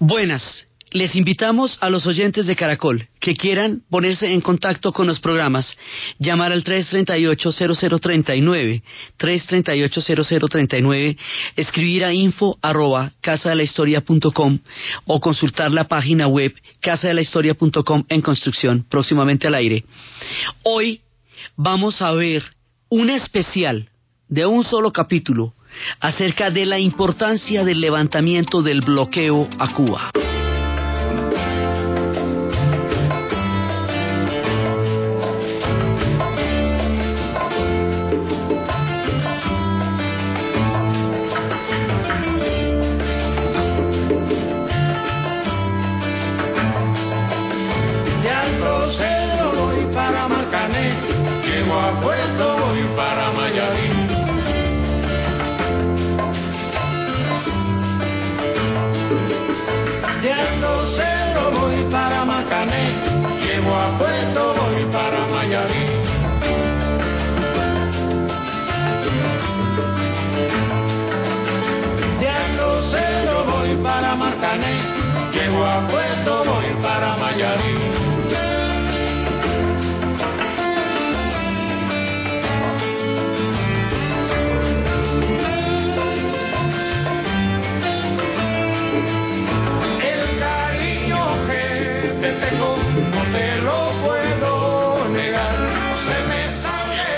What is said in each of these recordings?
Buenas. Les invitamos a los oyentes de Caracol que quieran ponerse en contacto con los programas, llamar al 338-0039, 338-0039, escribir a info arroba casadelahistoria.com o consultar la página web casadelahistoria.com en construcción, próximamente al aire. Hoy vamos a ver un especial de un solo capítulo acerca de la importancia del levantamiento del bloqueo a Cuba. A para Mayarín.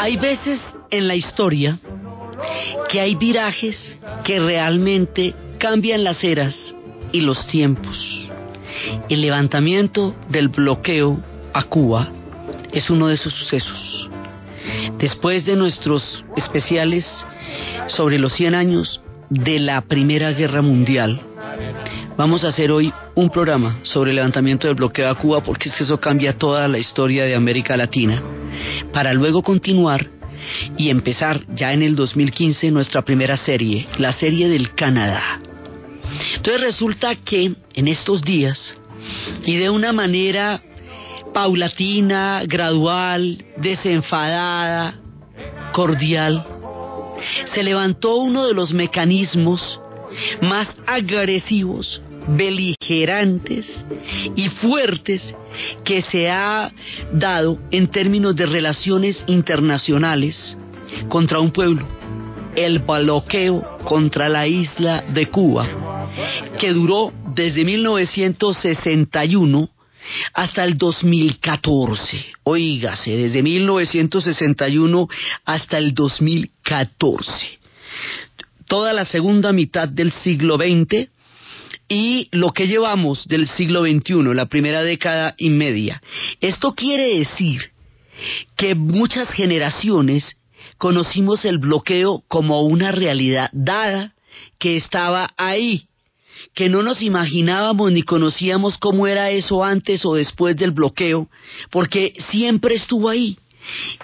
Hay veces en la historia que hay virajes que realmente cambian las eras y los tiempos. El levantamiento del bloqueo a Cuba es uno de esos sucesos. Después de nuestros especiales sobre los 100 años de la Primera Guerra Mundial, vamos a hacer hoy un programa sobre el levantamiento del bloqueo a Cuba porque es que eso cambia toda la historia de América Latina, para luego continuar y empezar ya en el 2015 nuestra primera serie, la serie del Canadá. Entonces resulta que en estos días y de una manera paulatina, gradual, desenfadada, cordial, se levantó uno de los mecanismos más agresivos, beligerantes y fuertes que se ha dado en términos de relaciones internacionales contra un pueblo, el bloqueo contra la isla de Cuba, que duró desde 1961 hasta el 2014. Oígase, desde 1961 hasta el 2014. Toda la segunda mitad del siglo XX y lo que llevamos del siglo XXI, la primera década y media. Esto quiere decir que muchas generaciones conocimos el bloqueo como una realidad dada que estaba ahí, que no nos imaginábamos ni conocíamos cómo era eso antes o después del bloqueo, porque siempre estuvo ahí.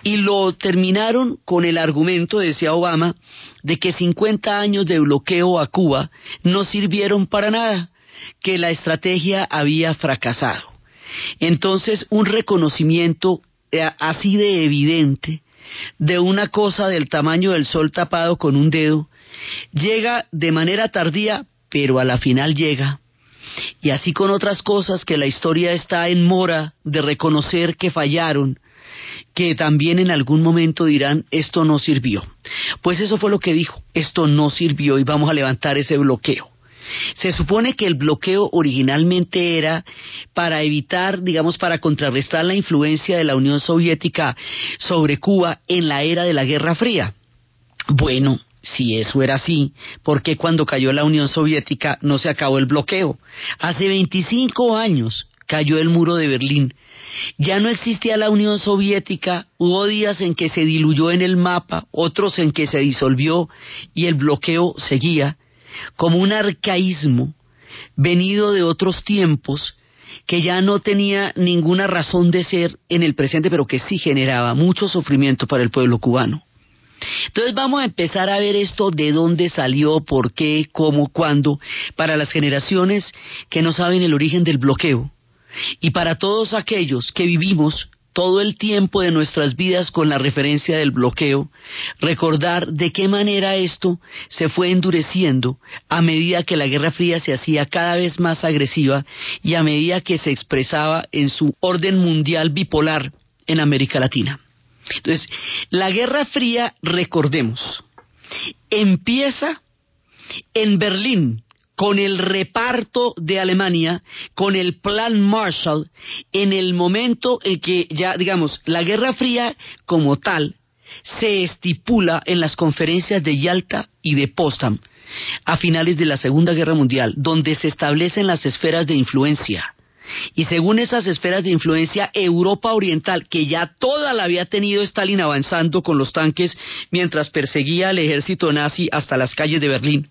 Y lo terminaron con el argumento, decía Obama, de que 50 años de bloqueo a Cuba no sirvieron para nada, que la estrategia había fracasado. Entonces, un reconocimiento eh, así de evidente de una cosa del tamaño del sol tapado con un dedo, llega de manera tardía, pero a la final llega. Y así con otras cosas que la historia está en mora de reconocer que fallaron, que también en algún momento dirán esto no sirvió. Pues eso fue lo que dijo, esto no sirvió y vamos a levantar ese bloqueo. Se supone que el bloqueo originalmente era para evitar, digamos, para contrarrestar la influencia de la Unión Soviética sobre Cuba en la era de la Guerra Fría. Bueno, si eso era así, ¿por qué cuando cayó la Unión Soviética no se acabó el bloqueo? Hace 25 años cayó el muro de Berlín. Ya no existía la Unión Soviética, hubo días en que se diluyó en el mapa, otros en que se disolvió y el bloqueo seguía como un arcaísmo venido de otros tiempos que ya no tenía ninguna razón de ser en el presente, pero que sí generaba mucho sufrimiento para el pueblo cubano. Entonces vamos a empezar a ver esto de dónde salió, por qué, cómo, cuándo, para las generaciones que no saben el origen del bloqueo y para todos aquellos que vivimos todo el tiempo de nuestras vidas con la referencia del bloqueo, recordar de qué manera esto se fue endureciendo a medida que la Guerra Fría se hacía cada vez más agresiva y a medida que se expresaba en su orden mundial bipolar en América Latina. Entonces, la Guerra Fría, recordemos, empieza en Berlín con el reparto de Alemania, con el plan Marshall, en el momento en que ya, digamos, la Guerra Fría como tal se estipula en las conferencias de Yalta y de Potsdam a finales de la Segunda Guerra Mundial, donde se establecen las esferas de influencia. Y según esas esferas de influencia, Europa Oriental, que ya toda la había tenido Stalin avanzando con los tanques mientras perseguía al ejército nazi hasta las calles de Berlín,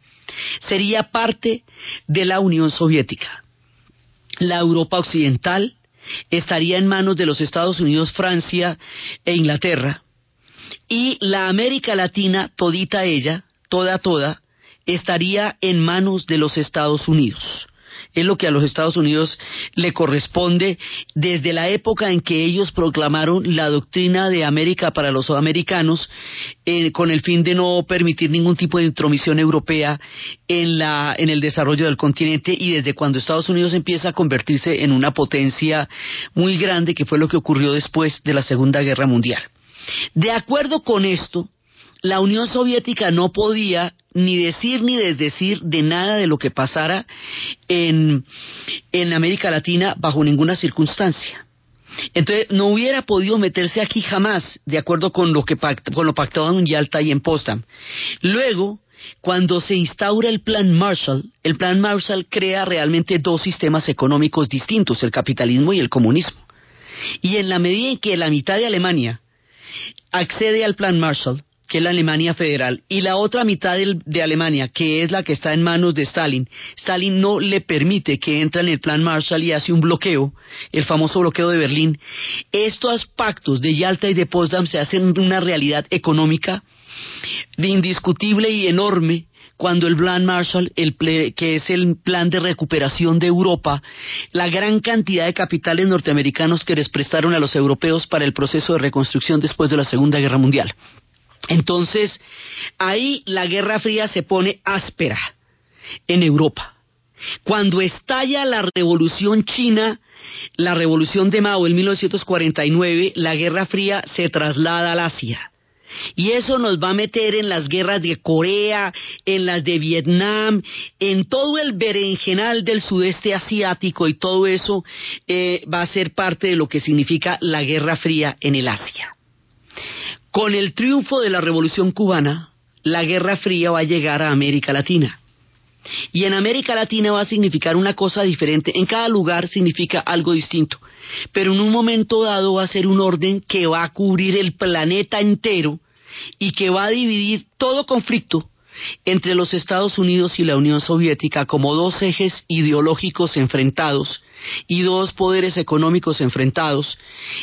sería parte de la Unión Soviética. La Europa Occidental estaría en manos de los Estados Unidos, Francia e Inglaterra. Y la América Latina, todita ella, toda, toda, estaría en manos de los Estados Unidos es lo que a los Estados Unidos le corresponde desde la época en que ellos proclamaron la doctrina de América para los americanos eh, con el fin de no permitir ningún tipo de intromisión europea en, la, en el desarrollo del continente y desde cuando Estados Unidos empieza a convertirse en una potencia muy grande que fue lo que ocurrió después de la Segunda Guerra Mundial. De acuerdo con esto, la Unión Soviética no podía ni decir ni desdecir de nada de lo que pasara en, en América Latina bajo ninguna circunstancia. Entonces no hubiera podido meterse aquí jamás, de acuerdo con lo que con lo pactado en Yalta y en Potsdam. Luego, cuando se instaura el Plan Marshall, el Plan Marshall crea realmente dos sistemas económicos distintos, el capitalismo y el comunismo. Y en la medida en que la mitad de Alemania accede al Plan Marshall, que es la Alemania federal, y la otra mitad de, Alemania, que es la que está en manos de Stalin, Stalin no le permite que entre en el plan Marshall y hace un bloqueo, el famoso bloqueo de Berlín. Estos pactos de Yalta y de Potsdam se hacen una realidad económica de indiscutible y enorme cuando el plan Marshall, el que es el plan de recuperación de Europa, la gran cantidad de capitales norteamericanos que les prestaron a los europeos para el proceso de reconstrucción después de la Segunda Guerra Mundial. Entonces, ahí la Guerra Fría se pone áspera en Europa. Cuando estalla la revolución china, la revolución de Mao en 1949, la Guerra Fría se traslada al Asia. Y eso nos va a meter en las guerras de Corea, en las de Vietnam, en todo el berenjenal del sudeste asiático y todo eso eh, va a ser parte de lo que significa la Guerra Fría en el Asia. Con el triunfo de la Revolución cubana, la Guerra Fría va a llegar a América Latina. Y en América Latina va a significar una cosa diferente. En cada lugar significa algo distinto. Pero en un momento dado va a ser un orden que va a cubrir el planeta entero y que va a dividir todo conflicto entre los Estados Unidos y la Unión Soviética como dos ejes ideológicos enfrentados y dos poderes económicos enfrentados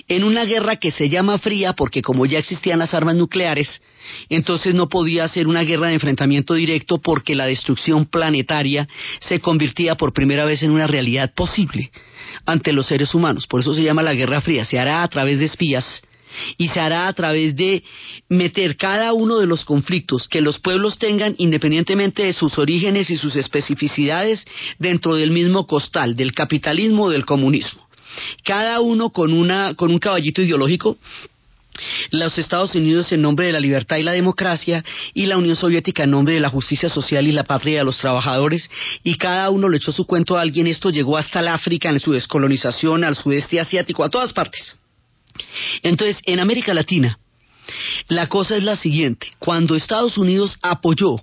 en una guerra que se llama fría porque como ya existían las armas nucleares, entonces no podía ser una guerra de enfrentamiento directo porque la destrucción planetaria se convertía por primera vez en una realidad posible ante los seres humanos. Por eso se llama la Guerra Fría. Se hará a través de espías y se hará a través de meter cada uno de los conflictos que los pueblos tengan independientemente de sus orígenes y sus especificidades dentro del mismo costal del capitalismo o del comunismo. Cada uno con una con un caballito ideológico los Estados Unidos en nombre de la libertad y la democracia y la Unión Soviética en nombre de la justicia social y la patria de los trabajadores y cada uno le echó su cuento a alguien. Esto llegó hasta el África en su descolonización, al sudeste asiático, a todas partes. Entonces, en América Latina, la cosa es la siguiente. Cuando Estados Unidos apoyó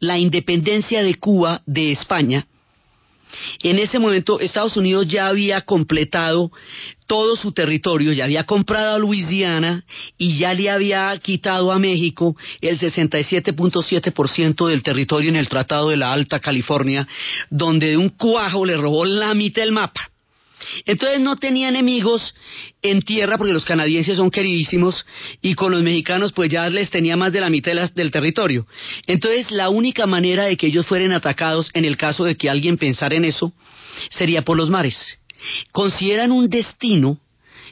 la independencia de Cuba de España, en ese momento Estados Unidos ya había completado todo su territorio, ya había comprado a Luisiana y ya le había quitado a México el 67.7% del territorio en el Tratado de la Alta California, donde de un cuajo le robó la mitad del mapa. Entonces no tenía enemigos en tierra porque los canadienses son queridísimos y con los mexicanos pues ya les tenía más de la mitad del territorio. Entonces la única manera de que ellos fueran atacados en el caso de que alguien pensara en eso sería por los mares. Consideran un destino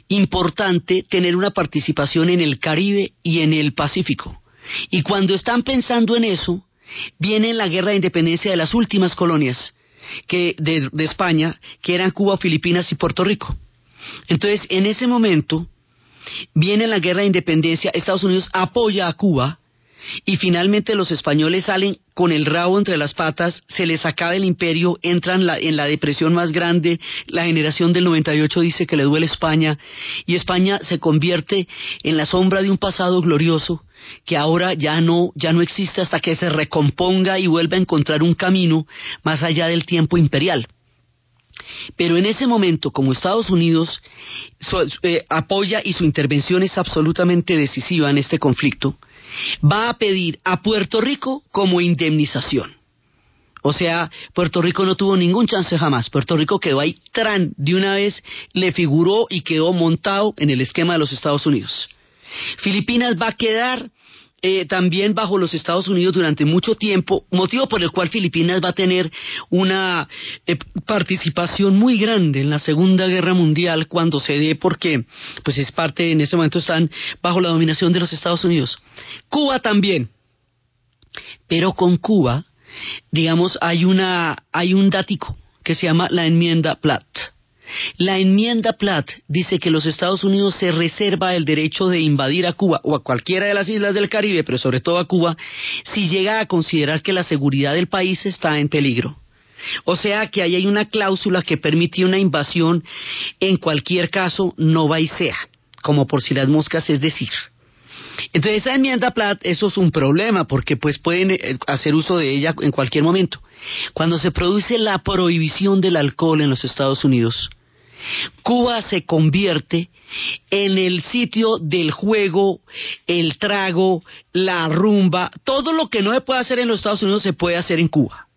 importante tener una participación en el Caribe y en el Pacífico. Y cuando están pensando en eso, viene la guerra de independencia de las últimas colonias que, de, de España, que eran Cuba, Filipinas y Puerto Rico. Entonces, en ese momento, viene la guerra de independencia, Estados Unidos apoya a Cuba, y finalmente los españoles salen con el rabo entre las patas, se les acaba el imperio, entran la, en la depresión más grande, la generación del 98 dice que le duele España, y España se convierte en la sombra de un pasado glorioso que ahora ya no, ya no existe hasta que se recomponga y vuelva a encontrar un camino más allá del tiempo imperial. Pero en ese momento, como Estados Unidos eh, apoya y su intervención es absolutamente decisiva en este conflicto, va a pedir a Puerto Rico como indemnización. O sea, Puerto Rico no tuvo ningún chance jamás. Puerto Rico quedó ahí tran, de una vez le figuró y quedó montado en el esquema de los Estados Unidos. Filipinas va a quedar eh, también bajo los Estados Unidos durante mucho tiempo, motivo por el cual Filipinas va a tener una eh, participación muy grande en la Segunda Guerra Mundial cuando se dé, porque pues es parte, en ese momento están bajo la dominación de los Estados Unidos. Cuba también, pero con Cuba, digamos, hay una, hay un dático que se llama la enmienda Platt. La enmienda Platt dice que los Estados Unidos se reserva el derecho de invadir a Cuba o a cualquiera de las islas del Caribe, pero sobre todo a Cuba, si llega a considerar que la seguridad del país está en peligro. O sea que ahí hay una cláusula que permite una invasión en cualquier caso, no va y sea, como por si las moscas, es decir. Entonces esa enmienda Platt, eso es un problema, porque pues pueden eh, hacer uso de ella en cualquier momento. Cuando se produce la prohibición del alcohol en los Estados Unidos, Cuba se convierte en el sitio del juego, el trago, la rumba, todo lo que no se puede hacer en los Estados Unidos se puede hacer en Cuba.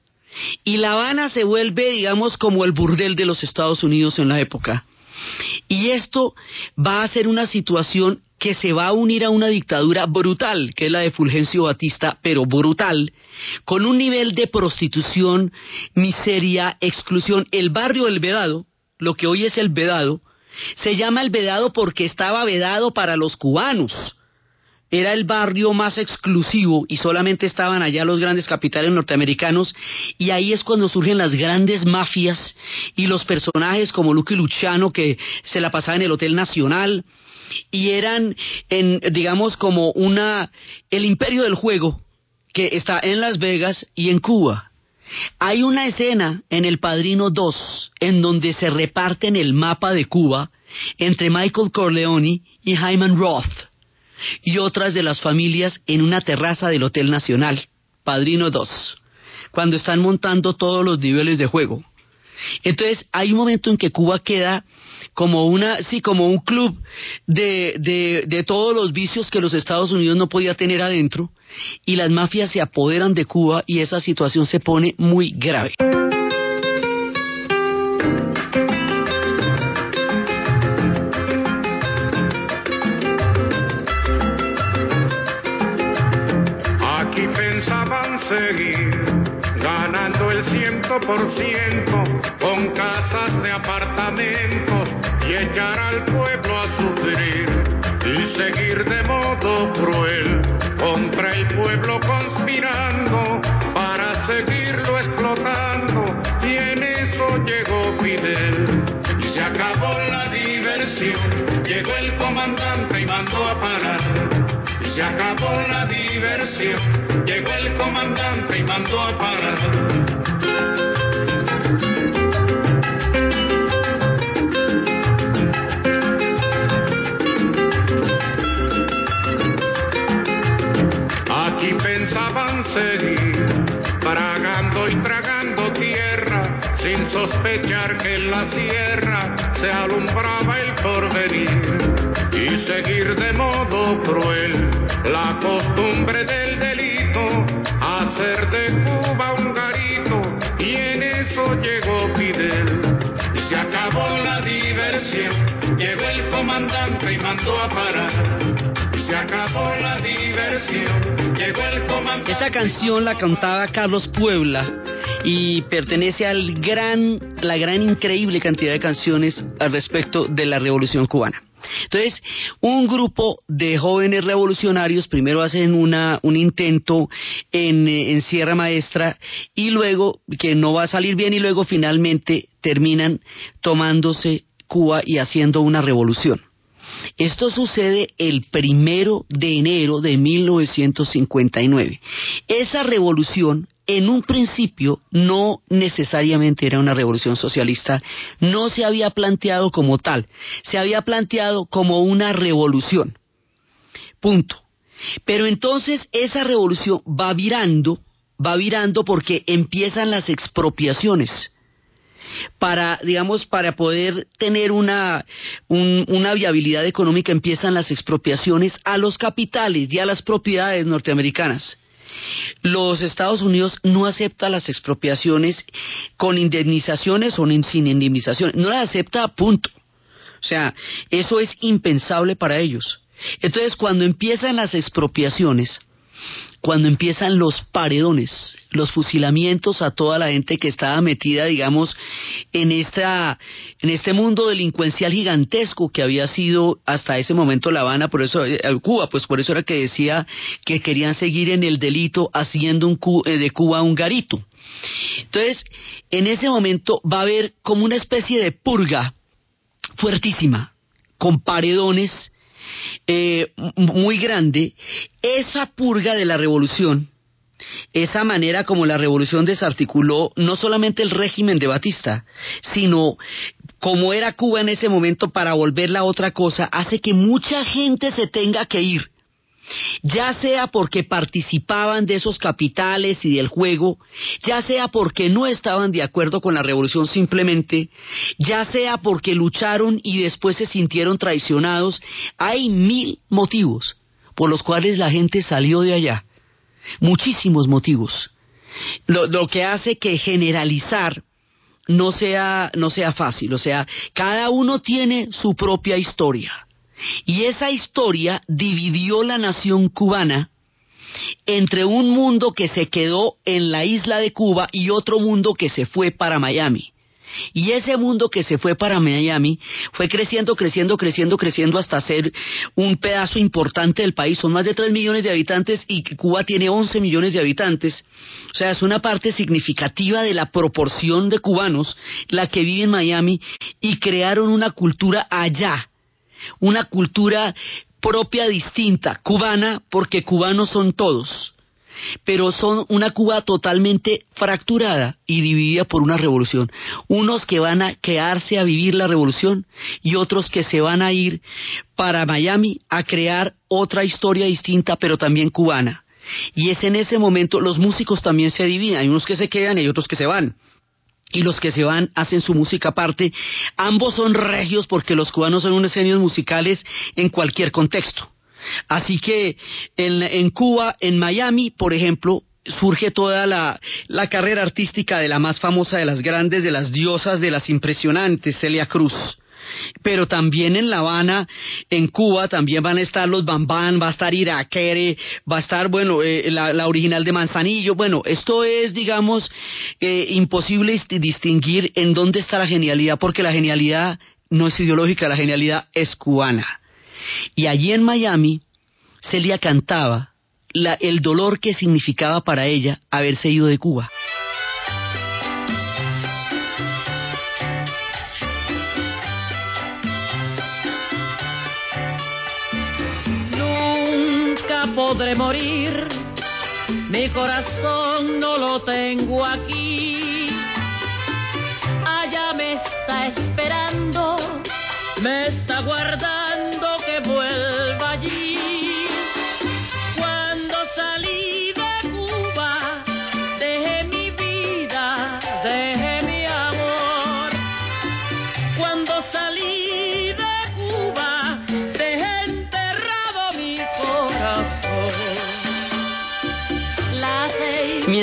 Y La Habana se vuelve, digamos, como el burdel de los Estados Unidos en la época. Y esto va a ser una situación que se va a unir a una dictadura brutal, que es la de Fulgencio Batista, pero brutal, con un nivel de prostitución, miseria, exclusión. El barrio El Vedado, lo que hoy es El Vedado, se llama El Vedado porque estaba vedado para los cubanos. Era el barrio más exclusivo y solamente estaban allá los grandes capitales norteamericanos y ahí es cuando surgen las grandes mafias y los personajes como Lucky Luciano que se la pasaba en el Hotel Nacional, y eran, en, digamos, como una, el imperio del juego que está en Las Vegas y en Cuba. Hay una escena en El Padrino 2 en donde se reparten el mapa de Cuba entre Michael Corleone y Hyman Roth y otras de las familias en una terraza del Hotel Nacional, Padrino 2, cuando están montando todos los niveles de juego. Entonces hay un momento en que Cuba queda como una, sí, como un club de, de, de todos los vicios que los Estados Unidos no podía tener adentro y las mafias se apoderan de Cuba y esa situación se pone muy grave. Aquí pensaban seguir ganando el ciento por ciento con casas de apartamentos y echar al pueblo a sufrir y seguir de modo cruel. Contra el pueblo conspirando para seguirlo explotando y en eso llegó Fidel. Y se acabó la diversión llegó el comandante y mandó a parar. Y se acabó la diversión llegó el comandante y mandó a parar seguir, tragando y tragando tierra, sin sospechar que en la sierra se alumbraba el porvenir, y seguir de modo cruel la costumbre del delito, hacer de Cuba un garito, y en eso llegó Esta canción la cantaba Carlos Puebla y pertenece al gran, la gran increíble cantidad de canciones al respecto de la Revolución Cubana. Entonces, un grupo de jóvenes revolucionarios primero hacen una, un intento en, eh, en, Sierra Maestra y luego, que no va a salir bien, y luego finalmente terminan tomándose Cuba y haciendo una revolución. Esto sucede el primero de enero de 1959. Esa revolución en un principio no necesariamente era una revolución socialista, no se había planteado como tal, se había planteado como una revolución. Punto. Pero entonces esa revolución va virando, va virando porque empiezan las expropiaciones para, digamos, para poder tener una, una viabilidad económica empiezan las expropiaciones a los capitales y a las propiedades norteamericanas. Los Estados Unidos no acepta las expropiaciones con indemnizaciones o sin indemnizaciones, no las acepta a punto. O sea, eso es impensable para ellos. Entonces, cuando empiezan las expropiaciones, cuando empiezan los paredones, los fusilamientos a toda la gente que estaba metida, digamos, en esta, en este mundo delincuencial gigantesco que había sido hasta ese momento La Habana, por eso eh, Cuba, pues por eso era que decía que querían seguir en el delito haciendo un, eh, de Cuba un garito. Entonces, en ese momento va a haber como una especie de purga fuertísima, con paredones eh, muy grande, esa purga de la revolución, esa manera como la revolución desarticuló no solamente el régimen de Batista, sino como era Cuba en ese momento para volverla a otra cosa, hace que mucha gente se tenga que ir ya sea porque participaban de esos capitales y del juego, ya sea porque no estaban de acuerdo con la revolución simplemente, ya sea porque lucharon y después se sintieron traicionados, hay mil motivos por los cuales la gente salió de allá, muchísimos motivos, lo, que hace que generalizar no sea, no sea fácil, o sea, cada uno tiene su propia historia. Y esa historia dividió la nación cubana entre un mundo que se quedó en la isla de Cuba y otro mundo que se fue para Miami. Y ese mundo que se fue para Miami fue creciendo, creciendo, creciendo, creciendo hasta ser un pedazo importante del país. Son más de 3 millones de habitantes y Cuba tiene 11 millones de habitantes. O sea, es una parte significativa de la proporción de cubanos la que vive en Miami y crearon una cultura allá una cultura propia, distinta, cubana, porque cubanos son todos, pero son una Cuba totalmente fracturada y dividida por una revolución. Unos que van a quedarse a vivir la revolución y otros que se van a ir para Miami a crear otra historia distinta, pero también cubana. Y es en ese momento, los músicos también se dividen, hay unos que se quedan y otros que se van y los que se van hacen su música aparte. Ambos son regios porque los cubanos son unos genios musicales en cualquier contexto. Así que en, Cuba, en Miami, por ejemplo, surge toda la, la, carrera artística de la más famosa de las grandes, de las diosas, de las impresionantes, Celia Cruz pero también en La Habana, en Cuba, también van a estar los Bambán, va a estar Iraquere, va a estar, bueno, eh, la, original de Manzanillo. Bueno, esto es, digamos, eh, imposible distinguir en dónde está la genialidad, porque la genialidad no es ideológica, la genialidad es cubana. Y allí en Miami, Celia cantaba el dolor que significaba para ella haberse ido de Cuba. Podré morir. Mi corazón no lo tengo aquí. Allá me está esperando, me está guardando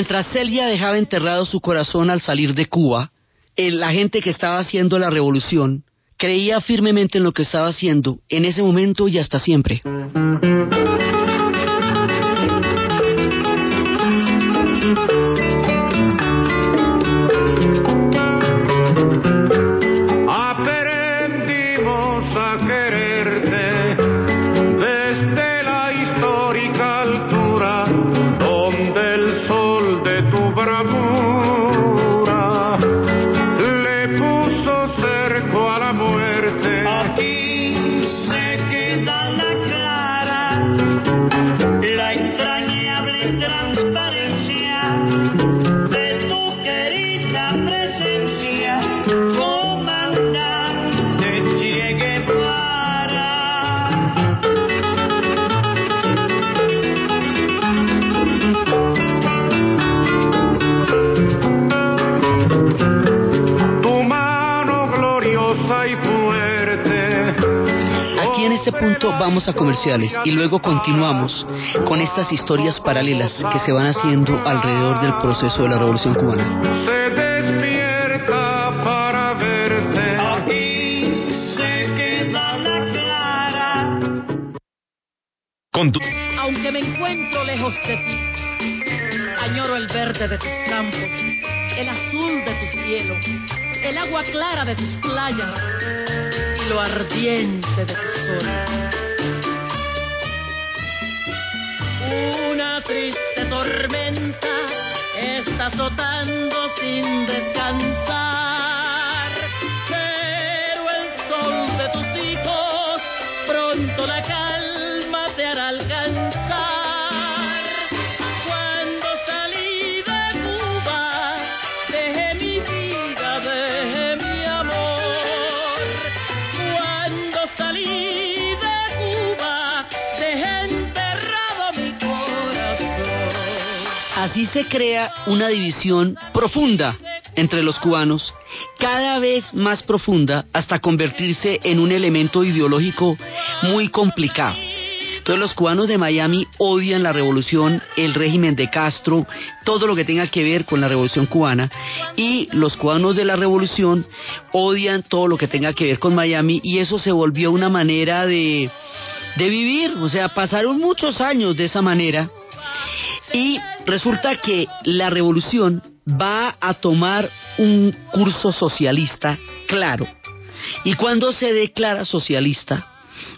Mientras Celia dejaba enterrado su corazón al salir de Cuba, la gente que estaba haciendo la revolución creía firmemente en lo que estaba haciendo en ese momento y hasta siempre. Vamos a comerciales y luego continuamos con estas historias paralelas que se van haciendo alrededor del proceso de la Revolución Cubana. Se despierta para verte. Aquí se queda la clara. Con tu- Aunque me encuentro lejos de ti, añoro el verde de tus campos, el azul de tu cielo, el agua clara de tus playas y lo ardiente de tu sol. Tormenta está azotando sin descansar, Así se crea una división profunda entre los cubanos, cada vez más profunda hasta convertirse en un elemento ideológico muy complicado. Entonces los cubanos de Miami odian la revolución, el régimen de Castro, todo lo que tenga que ver con la revolución cubana, y los cubanos de la revolución odian todo lo que tenga que ver con Miami, y eso se volvió una manera de, de vivir, o sea, pasaron muchos años de esa manera, y resulta que la revolución va a tomar un curso socialista claro. Y cuando se declara socialista,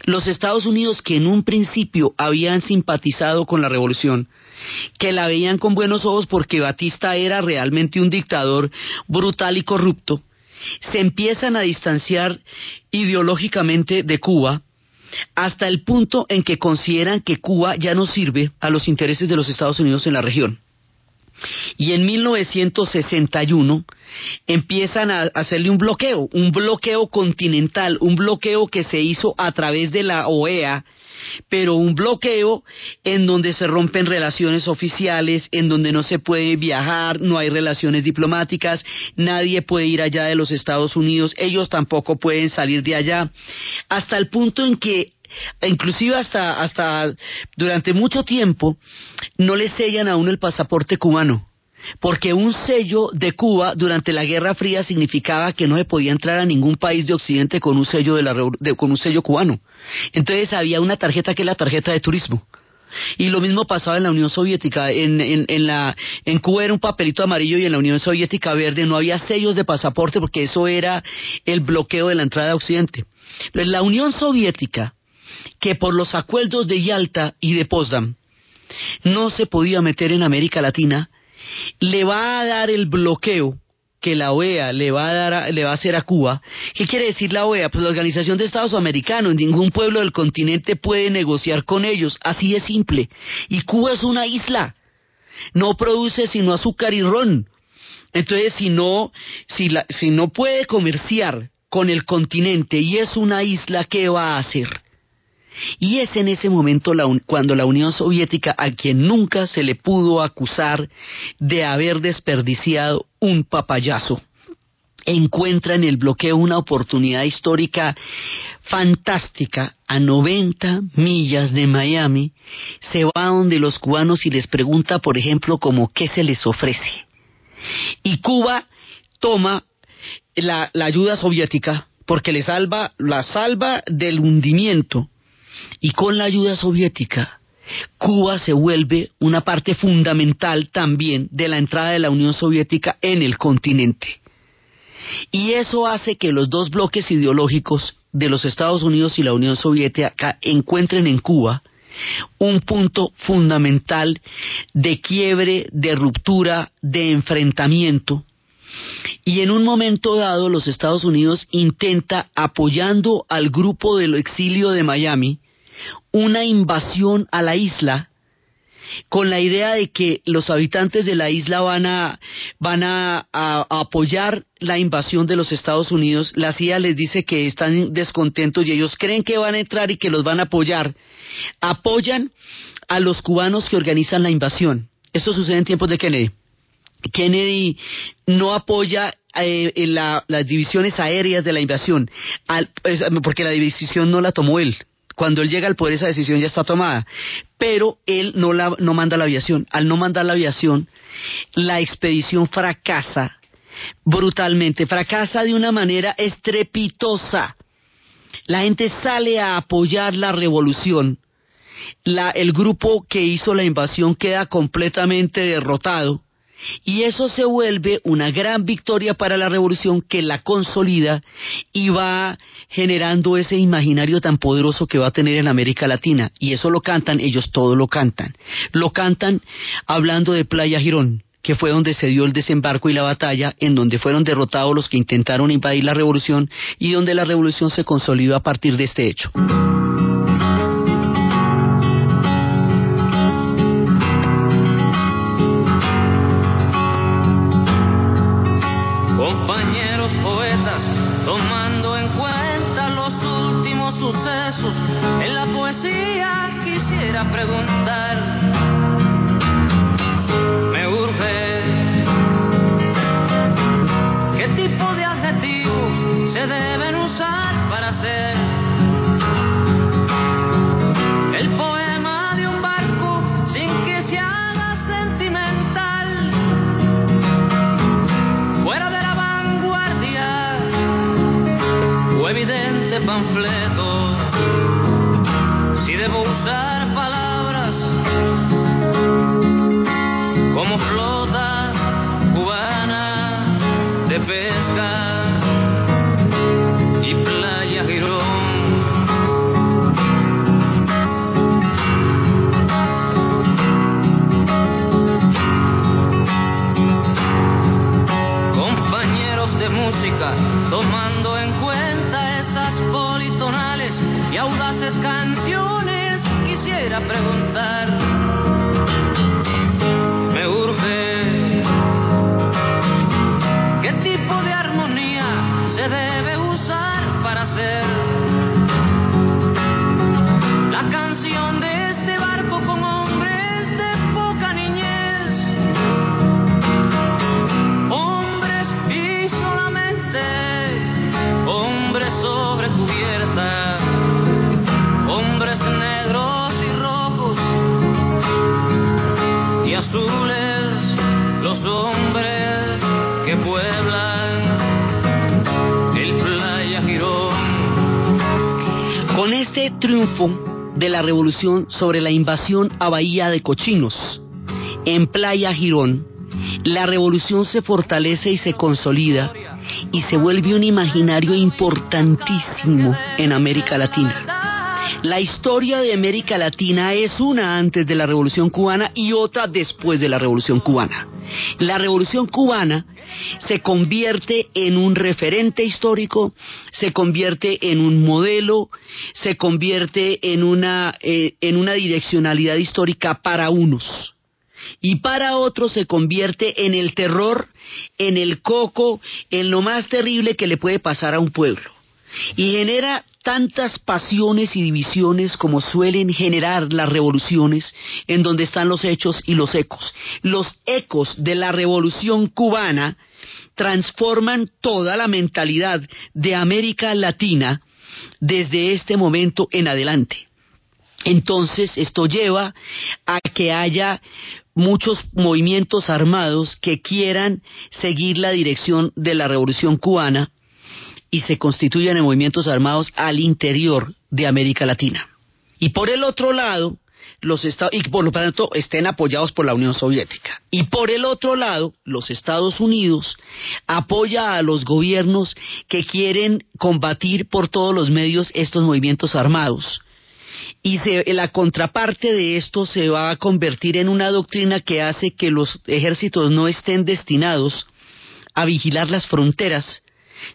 los Estados Unidos que en un principio habían simpatizado con la revolución, que la veían con buenos ojos porque Batista era realmente un dictador brutal y corrupto, se empiezan a distanciar ideológicamente de Cuba hasta el punto en que consideran que Cuba ya no sirve a los intereses de los Estados Unidos en la región. Y en 1961 empiezan a hacerle un bloqueo, un bloqueo continental, un bloqueo que se hizo a través de la OEA, pero un bloqueo en donde se rompen relaciones oficiales, en donde no se puede viajar, no hay relaciones diplomáticas, nadie puede ir allá de los Estados Unidos, ellos tampoco pueden salir de allá, hasta el punto en que inclusive hasta hasta durante mucho tiempo no le sellan a uno el pasaporte cubano porque un sello de Cuba durante la Guerra Fría significaba que no se podía entrar a ningún país de Occidente con un sello de la de- con un sello cubano. Entonces había una tarjeta que es la tarjeta de turismo. Y lo mismo pasaba en la Unión Soviética. En, en, en, la, en Cuba era un papelito amarillo y en la Unión Soviética verde. No había sellos de pasaporte porque eso era el bloqueo de la entrada a Occidente. Pero en la Unión Soviética, que por los acuerdos de Yalta y de Potsdam no se podía meter en América Latina, le va a dar el bloqueo que la OEA le va a dar a- le va a hacer a Cuba. ¿Qué quiere decir la OEA? Pues la Organización de Estados Americanos, ningún pueblo del continente puede negociar con ellos, así de simple. Y Cuba es una isla, no produce sino azúcar y ron. Entonces, si no, si, la- si no puede comerciar con el continente y es una isla, ¿qué va a hacer? Y es en ese momento cuando la Unión Soviética, a quien nunca se le pudo acusar de haber desperdiciado un papayazo, encuentra en el bloqueo una oportunidad histórica fantástica a 90 millas de Miami, se va donde los cubanos y les pregunta, por ejemplo, como qué se les ofrece. Y Cuba toma la, la ayuda soviética porque le salva, la salva del hundimiento. Y con la ayuda soviética, Cuba se vuelve una parte fundamental también de la entrada de la Unión Soviética en el continente. Y eso hace que los dos bloques ideológicos de los Estados Unidos y la Unión Soviética encuentren en Cuba un punto fundamental de quiebre, de ruptura, de enfrentamiento, y en un momento dado los Estados Unidos intenta, apoyando al grupo del exilio de Miami, una invasión a la isla con la idea de que los habitantes de la isla van a van a, apoyar la invasión de los Estados Unidos. La CIA les dice que están descontentos y ellos creen que van a entrar y que los van a apoyar. Apoyan a los cubanos que organizan la invasión. Esto sucede en tiempos de Kennedy. Kennedy no apoya eh, la- las divisiones aéreas de la invasión, al- porque la división no la tomó él. Cuando él llega al poder esa decisión ya está tomada, pero él no, la, no manda la aviación. Al no mandar la aviación, la expedición fracasa brutalmente, fracasa de una manera estrepitosa. La gente sale a apoyar la revolución. La- el grupo que hizo la invasión queda completamente derrotado. Y eso se vuelve una gran victoria para la revolución que la consolida y va generando ese imaginario tan poderoso que va a tener en América Latina. Y eso lo cantan, ellos todo lo cantan. Lo cantan hablando de Playa Girón, que fue donde se dio el desembarco y la batalla, en donde fueron derrotados los que intentaron invadir la revolución y donde la revolución se consolidó a partir de este hecho. ¿Qué tipo de adjetivos se deben usar para hacer que pueblan el playa Girón. Con este triunfo de la revolución sobre la invasión a Bahía de Cochinos en Playa Girón, la revolución se fortalece y se consolida y se vuelve un imaginario importantísimo en América Latina. La historia de América Latina es una antes de la Revolución Cubana y otra después de la Revolución Cubana. La Revolución Cubana se convierte en un referente histórico, se convierte en un modelo, se convierte en una, eh, en una direccionalidad histórica para unos y para otros se convierte en el terror, en el coco, en lo más terrible que le puede pasar a un pueblo. Y genera tantas pasiones y divisiones como suelen generar las revoluciones en donde están los hechos y los ecos. Los ecos de la revolución cubana transforman toda la mentalidad de América Latina desde este momento en adelante. Entonces, esto lleva a que haya muchos movimientos armados que quieran seguir la dirección de la revolución cubana y se constituyan en movimientos armados al interior de América Latina. Y por el otro lado, los Estados y por lo tanto estén apoyados por la Unión Soviética. Y por el otro lado, los Estados Unidos apoya a los gobiernos que quieren combatir por todos los medios estos movimientos armados. Y se- la contraparte de esto se va a convertir en una doctrina que hace que los ejércitos no estén destinados a vigilar las fronteras,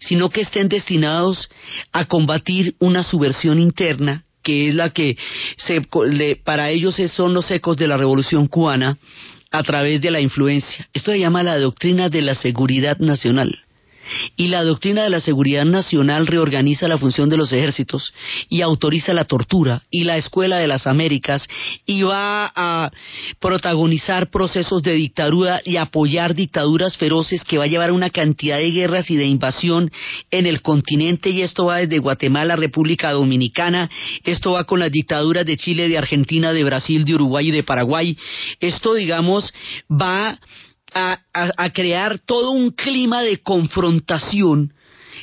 sino que estén destinados a combatir una subversión interna que es la que se, para ellos son los ecos de la revolución cubana a través de la influencia. Esto se llama la doctrina de la seguridad nacional. Y la doctrina de la seguridad nacional reorganiza la función de los ejércitos y autoriza la tortura y la escuela de las Américas y va a protagonizar procesos de dictadura y apoyar dictaduras feroces que va a llevar una cantidad de guerras y de invasión en el continente y esto va desde Guatemala, República Dominicana, esto va con las dictaduras de Chile, de Argentina, de Brasil, de Uruguay y de Paraguay. Esto, digamos, va a, crear todo un clima de confrontación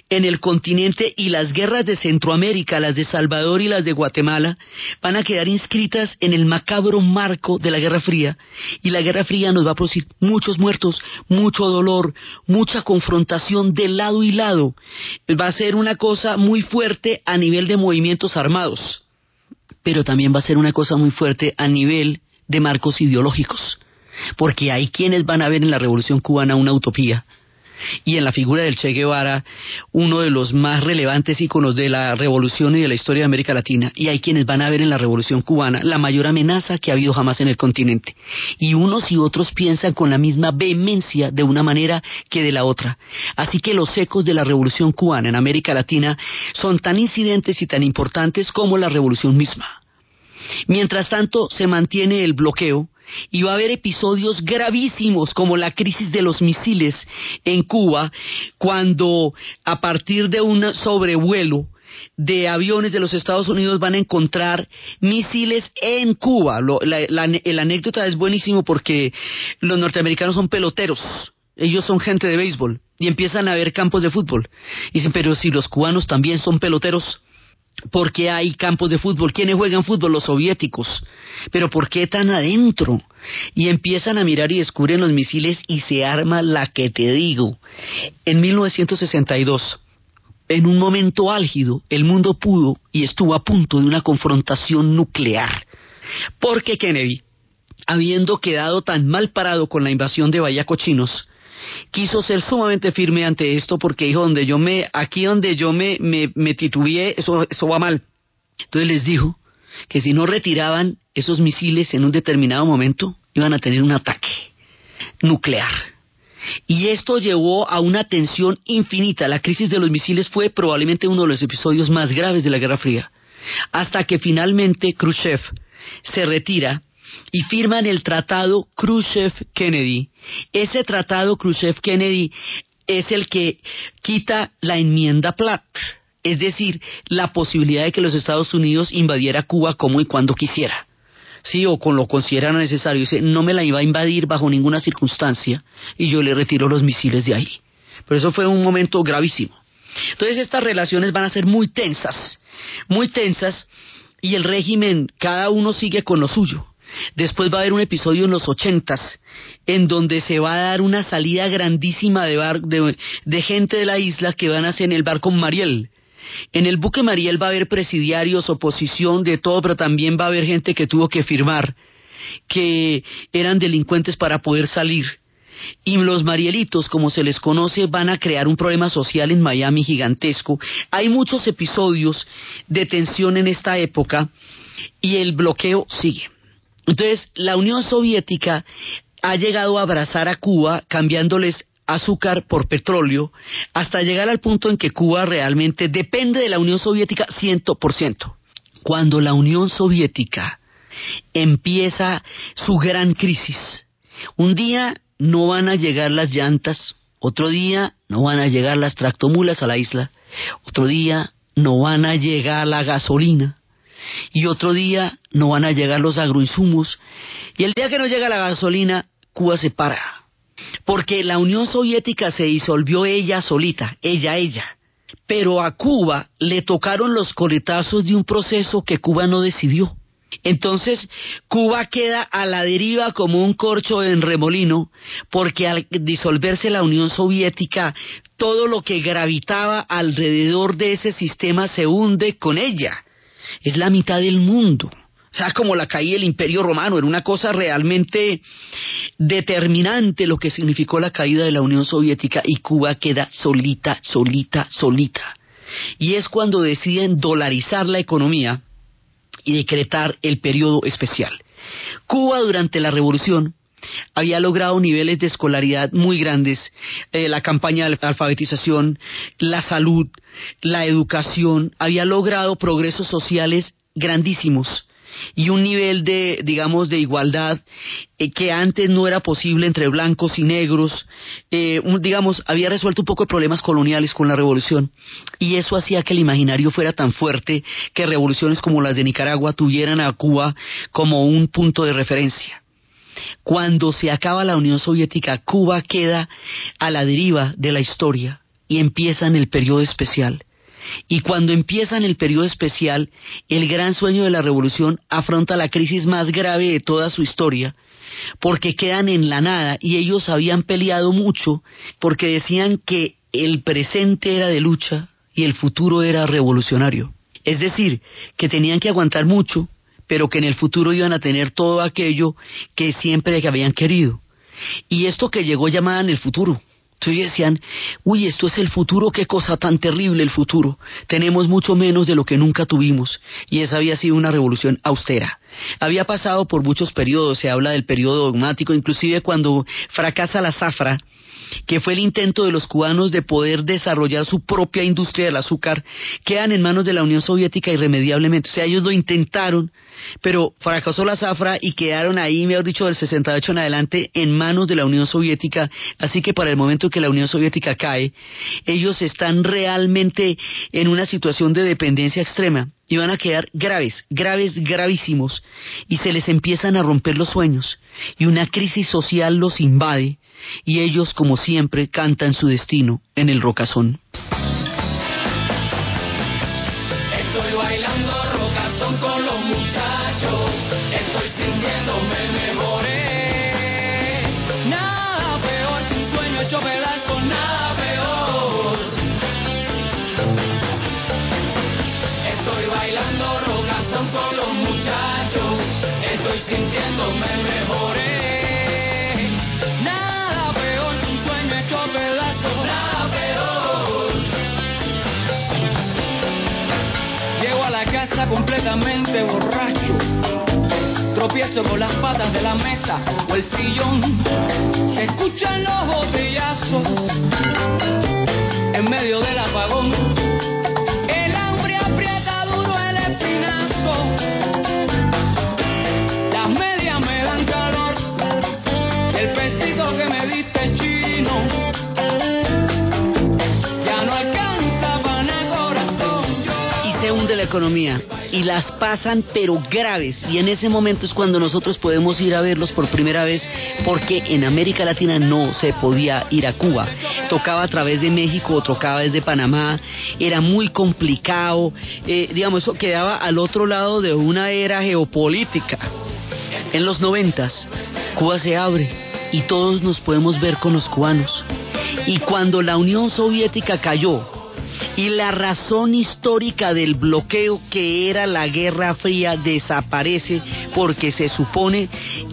en el continente y las guerras de Centroamérica, las de Salvador y las de Guatemala, van a quedar inscritas en el macabro marco de la Guerra Fría y la Guerra Fría nos va a producir muchos muertos, mucho dolor, mucha confrontación de lado y lado. Va a ser una cosa muy fuerte a nivel de movimientos armados, pero también va a ser una cosa muy fuerte a nivel de marcos ideológicos porque hay quienes van a ver en la revolución cubana una utopía. Y en la figura del Che Guevara uno de los más relevantes íconos de la revolución y de la historia de América Latina. Y hay quienes van a ver en la revolución cubana la mayor amenaza que ha habido jamás en el continente. Y unos y otros piensan con la misma vehemencia de una manera que de la otra. Así que los ecos de la revolución cubana en América Latina son tan incidentes y tan importantes como la revolución misma. Mientras tanto, se mantiene el bloqueo y va a haber episodios gravísimos como la crisis de los misiles en Cuba, cuando a partir de un sobrevuelo de aviones de los Estados Unidos van a encontrar misiles en Cuba. Lo- la, la- anécdota es buenísimo porque los norteamericanos son peloteros. Ellos son gente de béisbol y empiezan a ver campos de fútbol. Y dicen, pero si los cubanos también son peloteros, ¿Por qué hay campos de fútbol? ¿Quiénes juegan fútbol? Los soviéticos. ¿Pero por qué tan adentro? Y empiezan a mirar y descubren los misiles y se arma la que te digo. En 1962, en un momento álgido, el mundo pudo y estuvo a punto de una confrontación nuclear. Porque Kennedy, habiendo quedado tan mal parado con la invasión de Bahía Cochinos, quiso ser sumamente firme ante esto porque dijo donde yo me aquí donde yo me me, titubeé eso eso va mal entonces les dijo que si no retiraban esos misiles en un determinado momento iban a tener un ataque nuclear y esto llevó a una tensión infinita. La crisis de los misiles fue probablemente uno de los episodios más graves de la Guerra Fría. Hasta que finalmente Khrushchev se retira y firman el tratado Khrushchev-Kennedy. Ese tratado Khrushchev-Kennedy es el que quita la enmienda Platt, es decir, la posibilidad de que los Estados Unidos invadiera Cuba como y cuando quisiera. Sí, o con lo consideran necesario. Dice, no me la iba a invadir bajo ninguna circunstancia y yo le retiro los misiles de ahí. Pero eso fue un momento gravísimo. Entonces estas relaciones van a ser muy tensas, muy tensas y el régimen, cada uno sigue con lo suyo. Después va a haber un episodio en los ochentas en donde se va a dar una salida grandísima de, gente de la isla que van a hacer en el barco Mariel. En el buque Mariel va a haber presidiarios, oposición, de todo, pero también va a haber gente que tuvo que firmar que eran delincuentes para poder salir. Y los Marielitos, como se les conoce, van a crear un problema social en Miami gigantesco. Hay muchos episodios de tensión en esta época y el bloqueo sigue. Entonces, la Unión Soviética ha llegado a abrazar a Cuba cambiándoles azúcar por petróleo hasta llegar al punto en que Cuba realmente depende de la Unión Soviética 100%. Cuando la Unión Soviética empieza su gran crisis, un día no van a llegar las llantas, otro día no van a llegar las tractomulas a la isla, otro día no van a llegar la gasolina, y otro día no van a llegar los agroinsumos, y el día que no llega la gasolina, Cuba se para, porque la Unión Soviética se disolvió ella solita, ella, ella, pero a Cuba le tocaron los coletazos de un proceso que Cuba no decidió. Entonces, Cuba queda a la deriva como un corcho en remolino, porque al disolverse la Unión Soviética, todo lo que gravitaba alrededor de ese sistema se hunde con ella. Es la mitad del mundo. O sea, como la caída del Imperio Romano, era una cosa realmente determinante lo que significó la caída de la Unión Soviética y Cuba queda solita, solita, solita. Y es cuando deciden dolarizar la economía y decretar el periodo especial. Cuba durante la revolución había logrado niveles de escolaridad muy grandes, eh, la campaña de alfabetización, la salud, la educación, había logrado progresos sociales grandísimos y un nivel de, digamos, de igualdad eh, que antes no era posible entre blancos y negros, eh, digamos, había resuelto un poco de problemas coloniales con la revolución y eso hacía que el imaginario fuera tan fuerte que revoluciones como las de Nicaragua tuvieran a Cuba como un punto de referencia. Cuando se acaba la Unión Soviética, Cuba queda a la deriva de la historia y empieza en el periodo especial. Y cuando empieza en el periodo especial, el gran sueño de la revolución afronta la crisis más grave de toda su historia, porque quedan en la nada y ellos habían peleado mucho porque decían que el presente era de lucha y el futuro era revolucionario. Es decir, que tenían que aguantar mucho, pero que en el futuro iban a tener todo aquello que siempre habían querido. Y esto que llegó llamaban el futuro. Entonces decían, uy, esto es el futuro, qué cosa tan terrible el futuro. Tenemos mucho menos de lo que nunca tuvimos. Y esa había sido una revolución austera. Había pasado por muchos periodos, se habla del periodo dogmático, inclusive cuando fracasa la zafra, que fue el intento de los cubanos de poder desarrollar su propia industria del azúcar, quedan en manos de la Unión Soviética irremediablemente. O sea, ellos lo intentaron, pero fracasó la zafra y quedaron ahí, mejor dicho, del 68 en adelante en manos de la Unión Soviética. Así que para el momento que la Unión Soviética cae, ellos están realmente en una situación de dependencia extrema y van a quedar graves, graves, gravísimos, y se les empiezan a romper los sueños, y una crisis social los invade, y ellos, como siempre, cantan su destino en el rocazón. Completamente borracho. Tropiezo con las patas de la mesa o el sillón. Se escuchan los botellazos en medio del apagón. El hambre aprieta duro el espinazo. Las medias me dan calor. El pesito que me diste chino. Hunde la economía y las pasan pero graves. Y en ese momento es cuando nosotros podemos ir a verlos por primera vez porque en América Latina no se podía ir a Cuba. Tocaba a través de México o tocaba desde Panamá. Era muy complicado. Eh, digamos eso quedaba al otro lado de una era geopolítica. En los noventas Cuba se abre y todos nos podemos ver con los cubanos. Y cuando la Unión Soviética cayó y la razón histórica del bloqueo que era la Guerra Fría desaparece porque se supone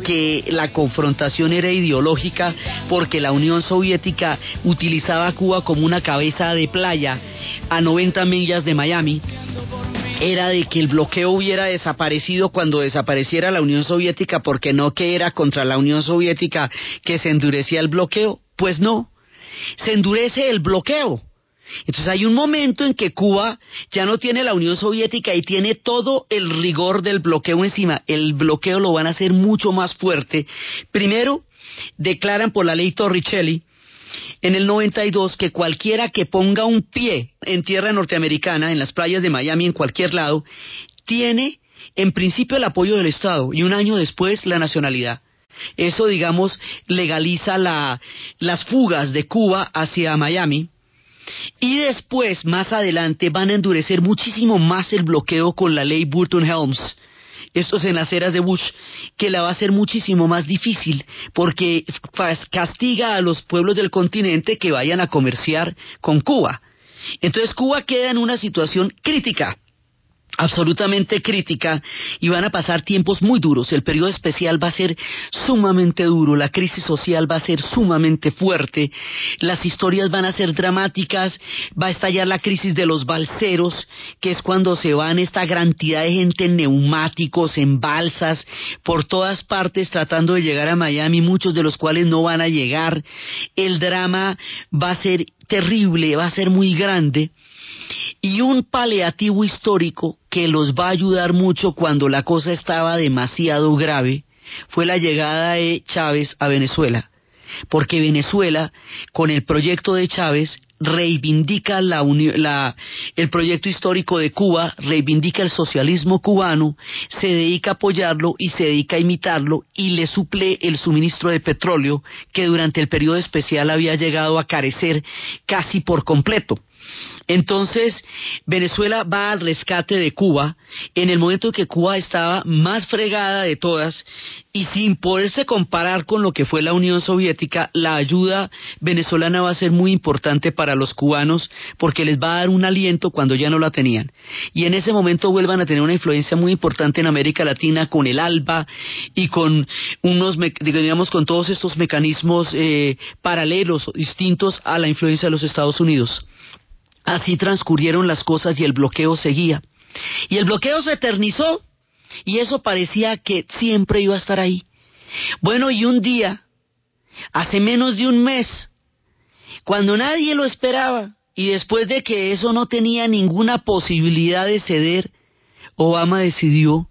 que la confrontación era ideológica porque la Unión Soviética utilizaba a Cuba como una cabeza de playa a 90 millas de Miami era de que el bloqueo hubiera desaparecido cuando desapareciera la Unión Soviética porque no que era contra la Unión Soviética que se endurecía el bloqueo, pues no, se endurece el bloqueo. Entonces hay un momento en que Cuba ya no tiene la Unión Soviética y tiene todo el rigor del bloqueo encima. El bloqueo lo van a hacer mucho más fuerte. Primero, declaran por la ley Torricelli en el 92 que cualquiera que ponga un pie en tierra norteamericana, en las playas de Miami, en cualquier lado, tiene en principio el apoyo del Estado y un año después la nacionalidad. Eso, digamos, legaliza la, las fugas de Cuba hacia Miami y después, más adelante, van a endurecer muchísimo más el bloqueo con la ley Burton-Helms, estos en las eras de Bush, que la va a hacer muchísimo más difícil, porque castiga a los pueblos del continente que vayan a comerciar con Cuba. Entonces Cuba queda en una situación crítica. Absolutamente crítica y van a pasar tiempos muy duros. El periodo especial va a ser sumamente duro, la crisis social va a ser sumamente fuerte, las historias van a ser dramáticas, va a estallar la crisis de los balseros, que es cuando se van esta cantidad de gente en neumáticos, en balsas, por todas partes tratando de llegar a Miami, muchos de los cuales no van a llegar. El drama va a ser terrible, va a ser muy grande y un paliativo histórico que los va a ayudar mucho cuando la cosa estaba demasiado grave fue la llegada de Chávez a Venezuela, porque Venezuela, con el proyecto de Chávez, reivindica la, el proyecto histórico de Cuba, reivindica el socialismo cubano, se dedica a apoyarlo y se dedica a imitarlo y le suple el suministro de petróleo que durante el periodo especial había llegado a carecer casi por completo. Entonces, Venezuela va al rescate de Cuba en el momento en que Cuba estaba más fregada de todas y sin poderse comparar con lo que fue la Unión Soviética, la ayuda venezolana va a ser muy importante para los cubanos porque les va a dar un aliento cuando ya no la tenían. Y en ese momento vuelvan a tener una influencia muy importante en América Latina con el ALBA y con unos, digamos, con todos estos mecanismos eh, paralelos, distintos a la influencia de los Estados Unidos. Así transcurrieron las cosas y el bloqueo seguía. Y el bloqueo se eternizó y eso parecía que siempre iba a estar ahí. Bueno, y un día, hace menos de un mes, cuando nadie lo esperaba y después de que eso no tenía ninguna posibilidad de ceder, Obama decidió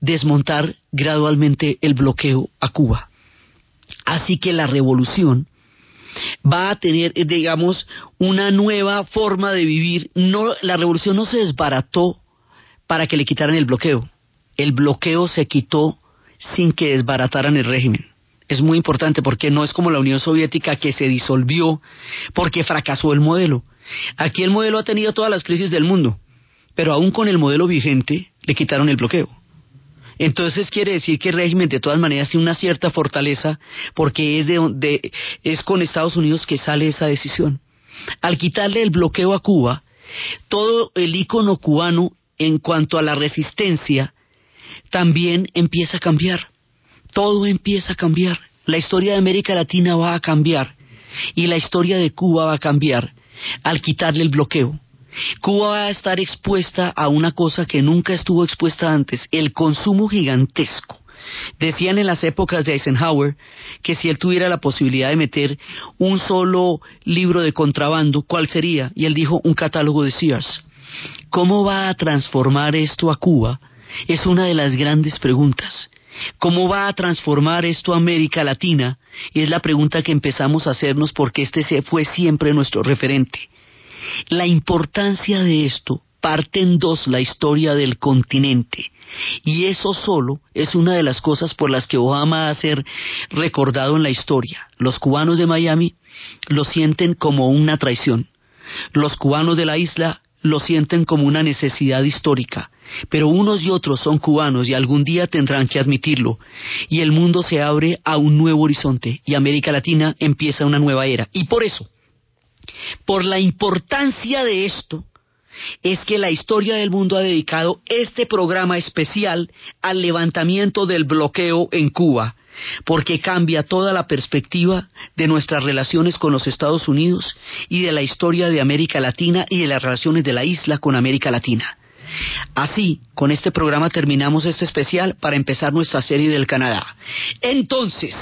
desmontar gradualmente el bloqueo a Cuba. Así que la revolución va a tener, eh, digamos, una nueva forma de vivir. No, la revolución no se desbarató para que le quitaran el bloqueo. El bloqueo se quitó sin que desbarataran el régimen. Es muy importante porque no es como la Unión Soviética que se disolvió porque fracasó el modelo. Aquí el modelo ha tenido todas las crisis del mundo, pero aún con el modelo vigente le quitaron el bloqueo. Entonces quiere decir que el régimen de todas maneras tiene una cierta fortaleza porque es, de, es con Estados Unidos que sale esa decisión. Al quitarle el bloqueo a Cuba, todo el icono cubano en cuanto a la resistencia también empieza a cambiar. Todo empieza a cambiar. La historia de América Latina va a cambiar y la historia de Cuba va a cambiar al quitarle el bloqueo. Cuba va a estar expuesta a una cosa que nunca estuvo expuesta antes, el consumo gigantesco. Decían en las épocas de Eisenhower que si él tuviera la posibilidad de meter un solo libro de contrabando, ¿cuál sería? Y él dijo un catálogo de Sears. ¿Cómo va a transformar esto a Cuba? Es una de las grandes preguntas. ¿Cómo va a transformar esto a América Latina? Es la pregunta que empezamos a hacernos porque este fue siempre nuestro referente. La importancia de esto parte en dos la historia del continente. Y eso solo es una de las cosas por las que Obama va a ser recordado en la historia. Los cubanos de Miami lo sienten como una traición. Los cubanos de la isla lo sienten como una necesidad histórica. Pero unos y otros son cubanos y algún día tendrán que admitirlo. Y el mundo se abre a un nuevo horizonte y América Latina empieza una nueva era. Y por eso, por la importancia de esto, es que la historia del mundo ha dedicado este programa especial al levantamiento del bloqueo en Cuba, porque cambia toda la perspectiva de nuestras relaciones con los Estados Unidos y de la historia de América Latina y de las relaciones de la isla con América Latina. Así, con este programa terminamos este especial para empezar nuestra serie del Canadá. Entonces,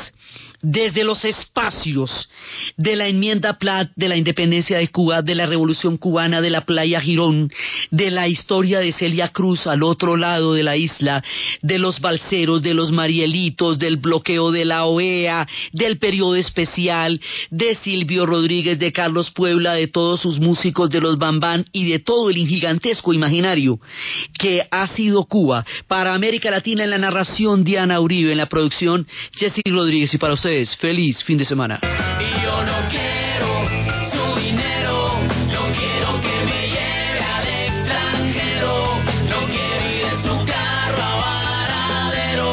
desde los espacios de la enmienda Platt, de la independencia de Cuba, de la revolución cubana, de la playa Girón, de la historia de Celia Cruz al otro lado de la isla, de los balseros, de los marielitos, del bloqueo de la OEA, del periodo especial, de Silvio Rodríguez, de Carlos Puebla, de todos sus músicos, de los Bambán y de todo el gigantesco imaginario que ha sido Cuba. Para América Latina en la narración Diana Uribe, en la producción Jesse Rodríguez y para ustedes feliz fin de semana. Y yo no quiero su dinero, no quiero que me lleve al extranjero, no quiero ir en su carro a varadero.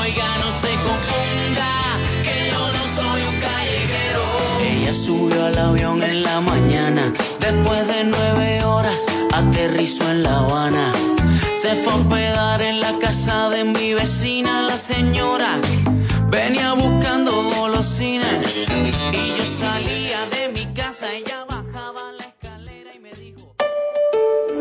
Oiga, no se confunda, que yo no soy un callejero. Ella subió al avión en la mañana, después de nueve horas aterrizó en La Habana Se fue a hospedar en la casa de mi vecina, la señora. Venía buscando golosinas